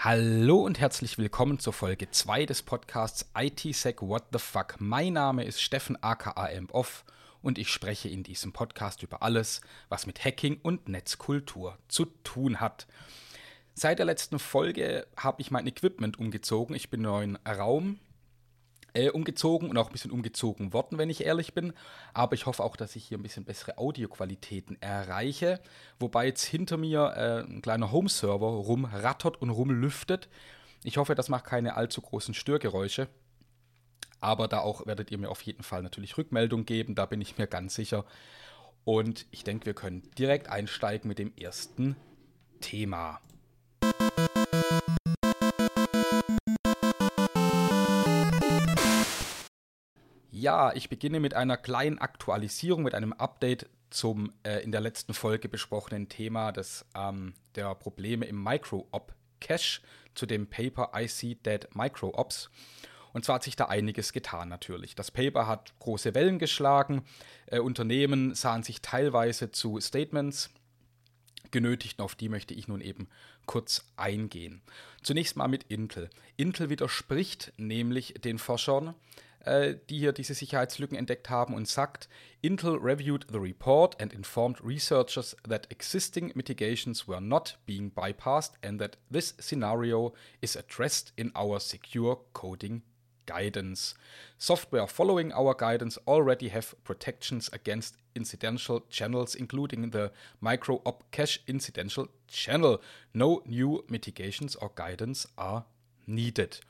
Hallo und herzlich willkommen zur Folge 2 des Podcasts ITSec What the Fuck. Mein Name ist Steffen aka Off und ich spreche in diesem Podcast über alles, was mit Hacking und Netzkultur zu tun hat. Seit der letzten Folge habe ich mein Equipment umgezogen. Ich bin neuen Raum äh, umgezogen und auch ein bisschen umgezogen worden, wenn ich ehrlich bin. Aber ich hoffe auch, dass ich hier ein bisschen bessere Audioqualitäten erreiche. Wobei jetzt hinter mir äh, ein kleiner Home-Server rumrattert und rumlüftet. Ich hoffe, das macht keine allzu großen Störgeräusche. Aber da auch werdet ihr mir auf jeden Fall natürlich Rückmeldung geben, da bin ich mir ganz sicher. Und ich denke, wir können direkt einsteigen mit dem ersten Thema. Ja, ich beginne mit einer kleinen Aktualisierung, mit einem Update zum äh, in der letzten Folge besprochenen Thema des, ähm, der Probleme im Micro-Op-Cache zu dem Paper I See Dead Micro-Ops. Und zwar hat sich da einiges getan natürlich. Das Paper hat große Wellen geschlagen. Äh, Unternehmen sahen sich teilweise zu Statements genötigt. Und auf die möchte ich nun eben kurz eingehen. Zunächst mal mit Intel. Intel widerspricht nämlich den Forschern, äh, die hier diese Sicherheitslücken entdeckt haben und sagt, Intel reviewed the report and informed researchers that existing mitigations were not being bypassed and that this scenario is addressed in our secure coding guidance. Software following our guidance already have protections against incidental channels, including the micro op cache incidental channel. No new mitigations or guidance are needed.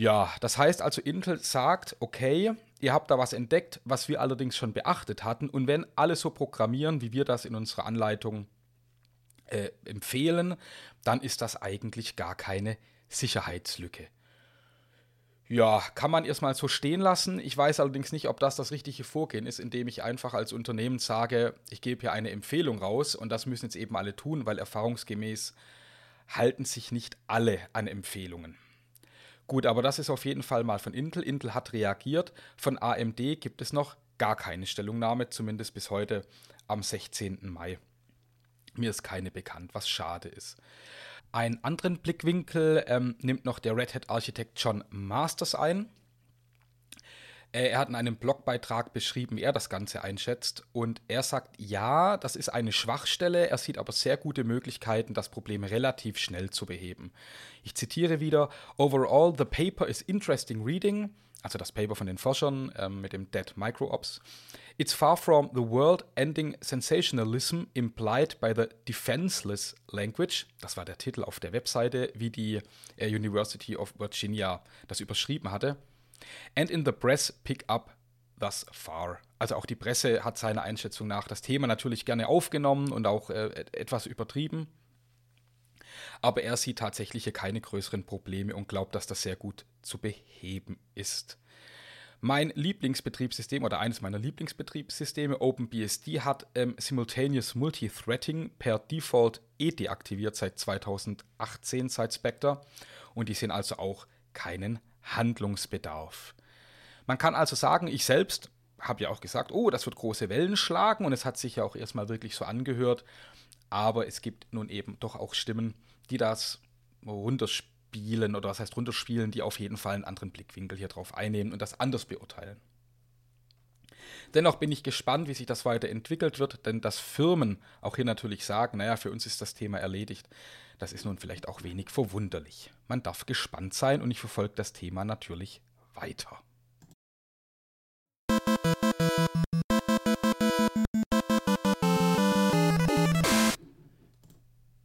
Ja, das heißt also, Intel sagt, okay, ihr habt da was entdeckt, was wir allerdings schon beachtet hatten. Und wenn alle so programmieren, wie wir das in unserer Anleitung äh, empfehlen, dann ist das eigentlich gar keine Sicherheitslücke. Ja, kann man erstmal so stehen lassen. Ich weiß allerdings nicht, ob das das richtige Vorgehen ist, indem ich einfach als Unternehmen sage, ich gebe hier eine Empfehlung raus und das müssen jetzt eben alle tun, weil erfahrungsgemäß halten sich nicht alle an Empfehlungen. Gut, aber das ist auf jeden Fall mal von Intel. Intel hat reagiert. Von AMD gibt es noch gar keine Stellungnahme, zumindest bis heute am 16. Mai. Mir ist keine bekannt, was schade ist. Einen anderen Blickwinkel ähm, nimmt noch der Red Hat-Architekt John Masters ein. Äh, er hat in einem Blogbeitrag beschrieben, wie er das Ganze einschätzt. Und er sagt, ja, das ist eine Schwachstelle. Er sieht aber sehr gute Möglichkeiten, das Problem relativ schnell zu beheben. Ich zitiere wieder: Overall, the paper is interesting reading. Also das Paper von den Forschern ähm, mit dem Dead Micro-Ops. It's far from the world-ending sensationalism implied by the defenseless language. Das war der Titel auf der Webseite, wie die äh, University of Virginia das überschrieben hatte. And in the press pick up thus far. Also auch die Presse hat seiner Einschätzung nach das Thema natürlich gerne aufgenommen und auch äh, etwas übertrieben. Aber er sieht tatsächlich hier keine größeren Probleme und glaubt, dass das sehr gut zu beheben ist. Mein Lieblingsbetriebssystem oder eines meiner Lieblingsbetriebssysteme, OpenBSD, hat ähm, Simultaneous Multithreading per Default eh deaktiviert seit 2018, seit Spectre. Und die sehen also auch keinen Handlungsbedarf. Man kann also sagen, ich selbst habe ja auch gesagt, oh, das wird große Wellen schlagen und es hat sich ja auch erstmal wirklich so angehört. Aber es gibt nun eben doch auch Stimmen, die das runterspielen oder was heißt runterspielen, die auf jeden Fall einen anderen Blickwinkel hier drauf einnehmen und das anders beurteilen. Dennoch bin ich gespannt, wie sich das weiterentwickelt wird, denn dass Firmen auch hier natürlich sagen, naja, für uns ist das Thema erledigt, das ist nun vielleicht auch wenig verwunderlich. Man darf gespannt sein und ich verfolge das Thema natürlich weiter.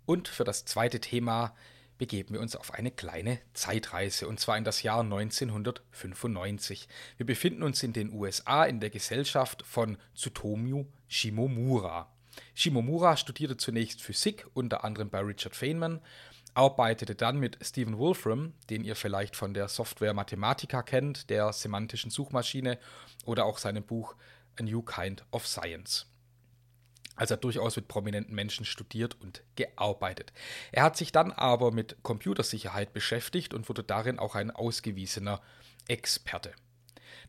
Und für das zweite Thema begeben wir uns auf eine kleine Zeitreise, und zwar in das Jahr 1995. Wir befinden uns in den USA in der Gesellschaft von Tsutomu Shimomura. Shimomura studierte zunächst Physik, unter anderem bei Richard Feynman, arbeitete dann mit Stephen Wolfram, den ihr vielleicht von der Software Mathematica kennt, der semantischen Suchmaschine, oder auch seinem Buch A New Kind of Science. Also durchaus mit prominenten Menschen studiert und gearbeitet. Er hat sich dann aber mit Computersicherheit beschäftigt und wurde darin auch ein ausgewiesener Experte.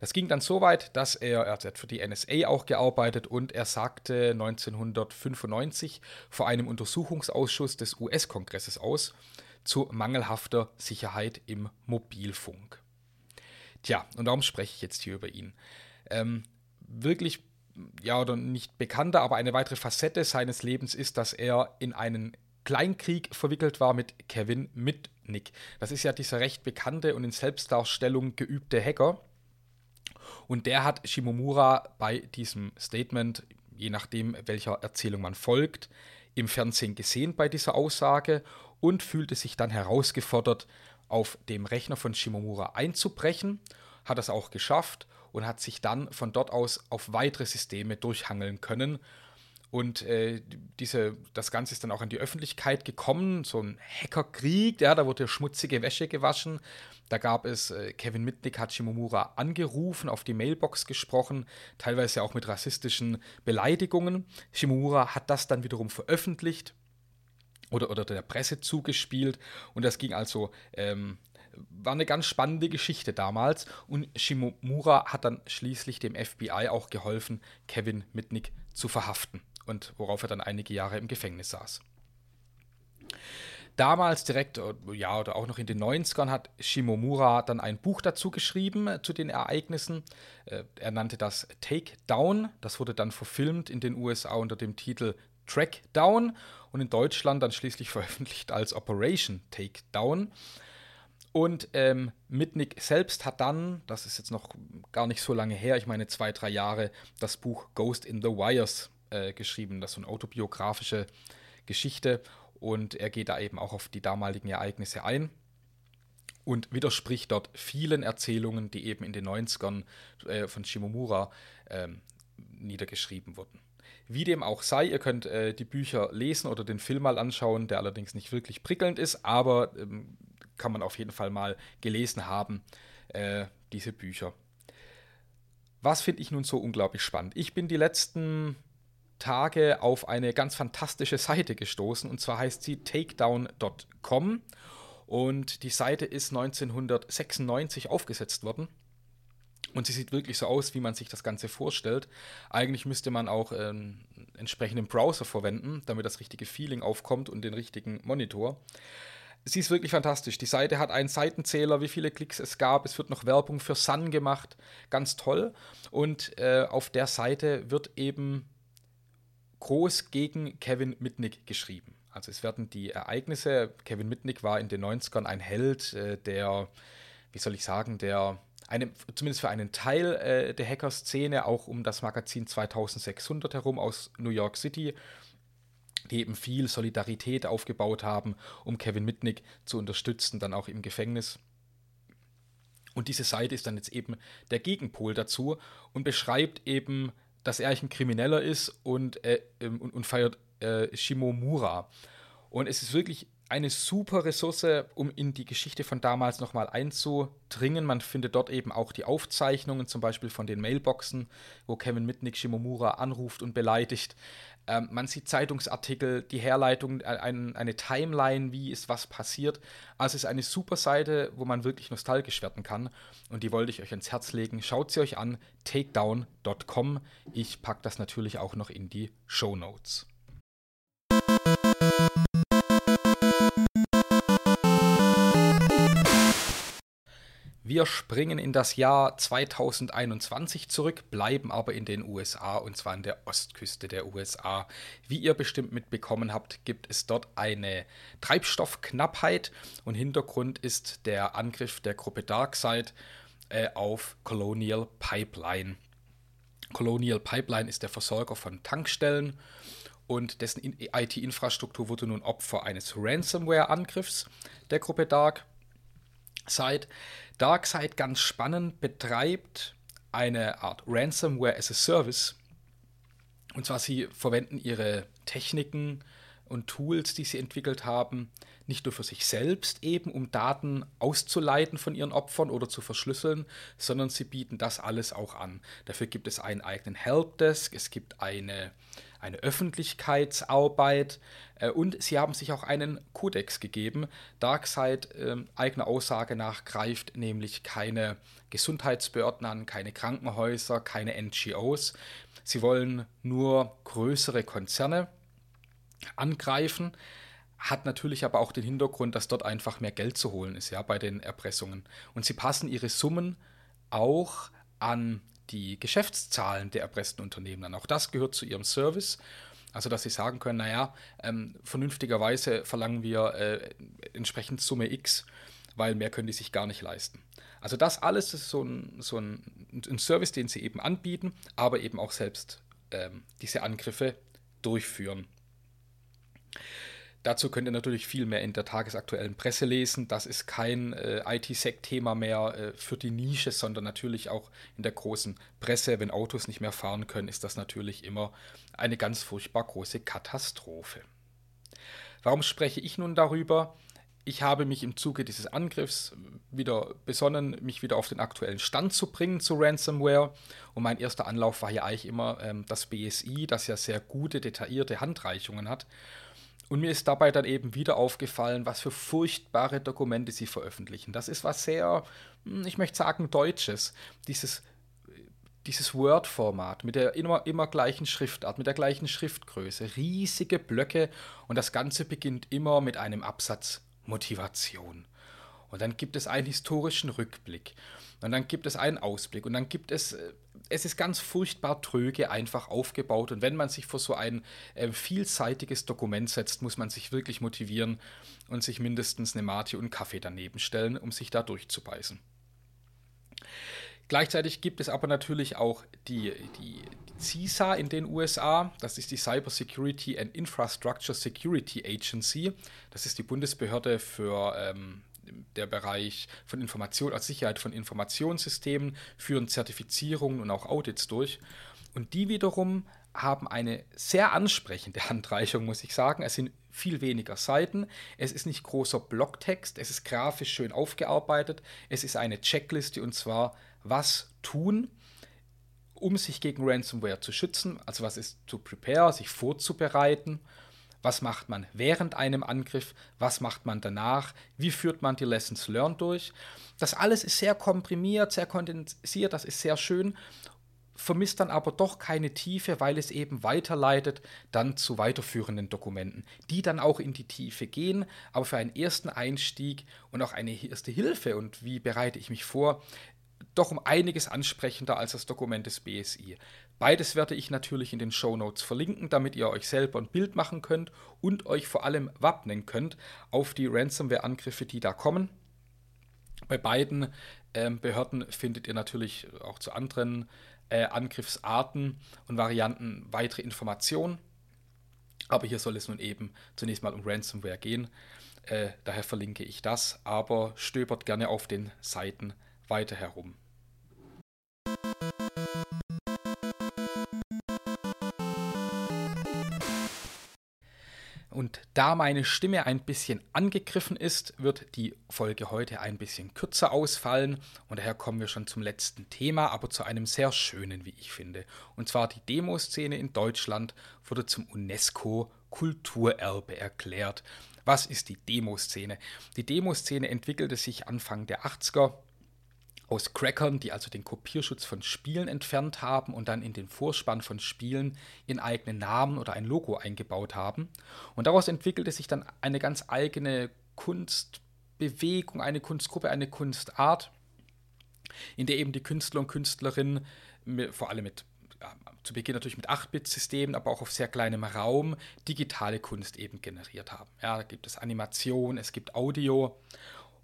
Das ging dann so weit, dass er, er hat für die NSA auch gearbeitet und er sagte 1995 vor einem Untersuchungsausschuss des US-Kongresses aus, zu mangelhafter Sicherheit im Mobilfunk. Tja, und darum spreche ich jetzt hier über ihn. Ähm, wirklich, ja, oder nicht bekannter, aber eine weitere Facette seines Lebens ist, dass er in einen Kleinkrieg verwickelt war mit Kevin Mitnick. Das ist ja dieser recht bekannte und in Selbstdarstellung geübte Hacker. Und der hat Shimomura bei diesem Statement, je nachdem welcher Erzählung man folgt, im Fernsehen gesehen bei dieser Aussage und fühlte sich dann herausgefordert, auf dem Rechner von Shimomura einzubrechen, hat es auch geschafft und hat sich dann von dort aus auf weitere Systeme durchhangeln können. Und äh, diese, das Ganze ist dann auch an die Öffentlichkeit gekommen, so ein Hackerkrieg, ja, da wurde schmutzige Wäsche gewaschen. Da gab es, äh, Kevin Mitnick hat Shimomura angerufen, auf die Mailbox gesprochen, teilweise auch mit rassistischen Beleidigungen. Shimomura hat das dann wiederum veröffentlicht oder, oder der Presse zugespielt und das ging also, ähm, war eine ganz spannende Geschichte damals und Shimomura hat dann schließlich dem FBI auch geholfen, Kevin Mitnick zu verhaften und worauf er dann einige Jahre im Gefängnis saß. Damals direkt, äh, ja, oder auch noch in den 90ern hat Shimomura dann ein Buch dazu geschrieben äh, zu den Ereignissen. Äh, er nannte das Take Down. Das wurde dann verfilmt in den USA unter dem Titel Track Down und in Deutschland dann schließlich veröffentlicht als Operation Take Down. Und ähm, Mitnick selbst hat dann, das ist jetzt noch gar nicht so lange her, ich meine zwei, drei Jahre, das Buch Ghost in the Wires äh, geschrieben. Das ist so eine autobiografische Geschichte und er geht da eben auch auf die damaligen Ereignisse ein und widerspricht dort vielen Erzählungen, die eben in den 90ern äh, von Shimomura äh, niedergeschrieben wurden. Wie dem auch sei, ihr könnt äh, die Bücher lesen oder den Film mal anschauen, der allerdings nicht wirklich prickelnd ist, aber ähm, kann man auf jeden Fall mal gelesen haben, äh, diese Bücher. Was finde ich nun so unglaublich spannend? Ich bin die letzten Tage auf eine ganz fantastische Seite gestoßen und zwar heißt sie takedown.com und die Seite ist 1996 aufgesetzt worden. Und sie sieht wirklich so aus, wie man sich das Ganze vorstellt. Eigentlich müsste man auch einen ähm, entsprechenden Browser verwenden, damit das richtige Feeling aufkommt und den richtigen Monitor. Sie ist wirklich fantastisch. Die Seite hat einen Seitenzähler, wie viele Klicks es gab. Es wird noch Werbung für Sun gemacht. Ganz toll. Und äh, auf der Seite wird eben groß gegen Kevin Mitnick geschrieben. Also es werden die Ereignisse, Kevin Mitnick war in den 90ern ein Held, äh, der, wie soll ich sagen, der eine, zumindest für einen Teil äh, der Hacker-Szene, auch um das Magazin 2600 herum aus New York City, die eben viel Solidarität aufgebaut haben, um Kevin Mitnick zu unterstützen, dann auch im Gefängnis. Und diese Seite ist dann jetzt eben der Gegenpol dazu und beschreibt eben dass er eigentlich ein Krimineller ist und, äh, und, und, feiert äh, Shimomura. Und es ist wirklich eine super Ressource, um in die Geschichte von damals nochmal einzudringen. Man findet dort eben auch die Aufzeichnungen, zum Beispiel von den Mailboxen, wo Kevin Mitnick Shimomura anruft und beleidigt. Ähm, man sieht Zeitungsartikel, die Herleitung, äh, ein, eine Timeline, wie ist was passiert. Also es ist eine super Seite, wo man wirklich nostalgisch werden kann. Und die wollte ich euch ans Herz legen. Schaut sie euch an, takedown.com. Ich packe das natürlich auch noch in die Show Notes. Wir springen in das Jahr 2021 zurück, bleiben aber in den USA und zwar an der Ostküste der USA. Wie ihr bestimmt mitbekommen habt, gibt es dort eine Treibstoffknappheit und Hintergrund ist der Angriff der Gruppe Darkseid äh, auf Colonial Pipeline. Colonial Pipeline ist der Versorger von Tankstellen und dessen IT-Infrastruktur wurde nun Opfer eines Ransomware-Angriffs der Gruppe Darkseid. Darkseid ganz spannend betreibt eine Art Ransomware as a Service. Und zwar sie verwenden ihre Techniken und Tools, die sie entwickelt haben, nicht nur für sich selbst eben, um Daten auszuleiten von ihren Opfern oder zu verschlüsseln, sondern sie bieten das alles auch an. Dafür gibt es einen eigenen Helpdesk, es gibt eine eine Öffentlichkeitsarbeit äh, und sie haben sich auch einen Kodex gegeben. Darkseid äh, eigener Aussage nach greift nämlich keine Gesundheitsbehörden an, keine Krankenhäuser, keine NGOs. Sie wollen nur größere Konzerne angreifen. hat natürlich aber auch den Hintergrund, dass dort einfach mehr Geld zu holen ist, ja, bei den Erpressungen. Und sie passen ihre Summen auch an die Geschäftszahlen der erpressten Unternehmen an. Auch das gehört zu ihrem Service. Also, dass sie sagen können, naja, ähm, vernünftigerweise verlangen wir äh, entsprechend Summe X, weil mehr können die sich gar nicht leisten. Also das alles ist so ein, so ein, ein Service, den sie eben anbieten, aber eben auch selbst ähm, diese Angriffe durchführen. Dazu könnt ihr natürlich viel mehr in der tagesaktuellen Presse lesen. Das ist kein äh, IT-Sec-Thema mehr äh, für die Nische, sondern natürlich auch in der großen Presse. Wenn Autos nicht mehr fahren können, ist das natürlich immer eine ganz furchtbar große Katastrophe. Warum spreche ich nun darüber? Ich habe mich im Zuge dieses Angriffs wieder besonnen, mich wieder auf den aktuellen Stand zu bringen zu Ransomware. Und mein erster Anlauf war ja eigentlich immer ähm, das BSI, das ja sehr gute, detaillierte Handreichungen hat. Und mir ist dabei dann eben wieder aufgefallen, was für furchtbare Dokumente sie veröffentlichen. Das ist was sehr, hm, ich möchte sagen, Deutsches. Dieses, dieses Word-Format mit der immer, immer gleichen Schriftart, mit der gleichen Schriftgröße. Riesige Blöcke und das Ganze beginnt immer mit einem Absatz Motivation. Und dann gibt es einen historischen Rückblick. Und dann gibt es einen Ausblick. Und dann gibt es äh, es ist ganz furchtbar tröge einfach aufgebaut. Und wenn man sich vor so ein äh, vielseitiges Dokument setzt, muss man sich wirklich motivieren und sich mindestens eine Mate und Kaffee daneben stellen, um sich da durchzubeißen. Gleichzeitig gibt es aber natürlich auch die, die, die CISA in den USA, das ist die Cyber Security and Infrastructure Security Agency, das ist die Bundesbehörde für ähm, der Bereich von Information, als Sicherheit von Informationssystemen, führen Zertifizierungen und auch Audits durch. Und die wiederum haben eine sehr ansprechende Handreichung, muss ich sagen. Es sind viel weniger Seiten. Es ist nicht großer Blocktext. Es ist grafisch schön aufgearbeitet. Es ist eine Checkliste und zwar, was tun, um sich gegen Ransomware zu schützen. Also was ist to prepare, sich vorzubereiten was macht man während einem Angriff? Was macht man danach? Wie führt man die Lessons learned durch? Das alles ist sehr komprimiert, sehr kondensiert, das ist sehr schön, vermisst dann aber doch keine Tiefe, weil es eben weiterleitet dann zu weiterführenden Dokumenten, die dann auch in die Tiefe gehen, aber für einen ersten Einstieg und auch eine erste Hilfe und wie bereite ich mich vor, doch um einiges ansprechender als das Dokument des BSI. Beides werde ich natürlich in den Show Notes verlinken, damit ihr euch selber ein Bild machen könnt und euch vor allem wappnen könnt auf die Ransomware-Angriffe, die da kommen. Bei beiden ähm, Behörden findet ihr natürlich auch zu anderen äh, Angriffsarten und Varianten weitere Informationen. Aber hier soll es nun eben zunächst mal um Ransomware gehen. Äh, daher verlinke ich das, aber stöbert gerne auf den Seiten weiter herum. Und da meine Stimme ein bisschen angegriffen ist, wird die Folge heute ein bisschen kürzer ausfallen. Und daher kommen wir schon zum letzten Thema, aber zu einem sehr schönen, wie ich finde. Und zwar die Demoszene in Deutschland wurde zum UNESCO-Kulturerbe erklärt. Was ist die Demoszene? Die Demoszene entwickelte sich Anfang der 80er aus Crackern, die also den Kopierschutz von Spielen entfernt haben und dann in den Vorspann von Spielen ihren eigenen Namen oder ein Logo eingebaut haben. Und daraus entwickelte sich dann eine ganz eigene Kunstbewegung, eine Kunstgruppe, eine Kunstart, in der eben die Künstler und Künstlerinnen vor allem mit zu Beginn natürlich mit 8-Bit-Systemen, aber auch auf sehr kleinem Raum digitale Kunst eben generiert haben. Ja, da gibt es Animation, es gibt Audio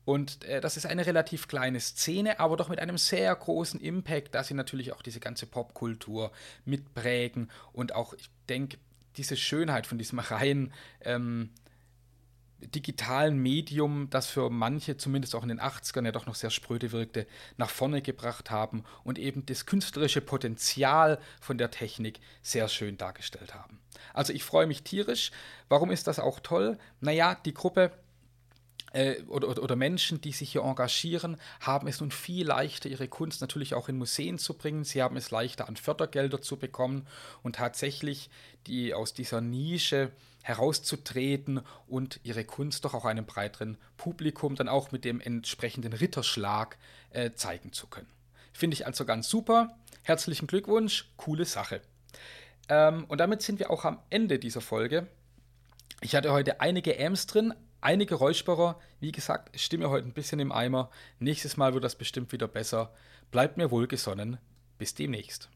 und äh, das ist eine relativ kleine Szene, aber doch mit einem sehr großen Impact, da sie natürlich auch diese ganze Popkultur mitprägen und auch, ich denke, diese Schönheit von diesem rein ähm, digitalen Medium, das für manche, zumindest auch in den 80ern, ja doch noch sehr spröde wirkte, nach vorne gebracht haben und eben das künstlerische Potenzial von der Technik sehr schön dargestellt haben. Also ich freue mich tierisch. Warum ist das auch toll? Naja, die Gruppe oder, oder, oder, Menschen, die sich hier engagieren, haben es nun viel leichter, ihre Kunst natürlich auch in Museen zu bringen. Sie haben es leichter, an Fördergelder zu bekommen und tatsächlich die aus dieser Nische herauszutreten und ihre Kunst doch auch einem breiteren Publikum dann auch mit dem entsprechenden Ritterschlag äh, zeigen zu können. Finde ich also ganz super. Herzlichen Glückwunsch, coole Sache. Ähm, und damit sind wir auch am Ende dieser Folge Ich hatte heute einige Amps drin, einige Räusperer. Wie gesagt, stimme heute ein bisschen im Eimer. Nächstes Mal wird das bestimmt wieder besser. Bleibt mir wohlgesonnen. Bis demnächst.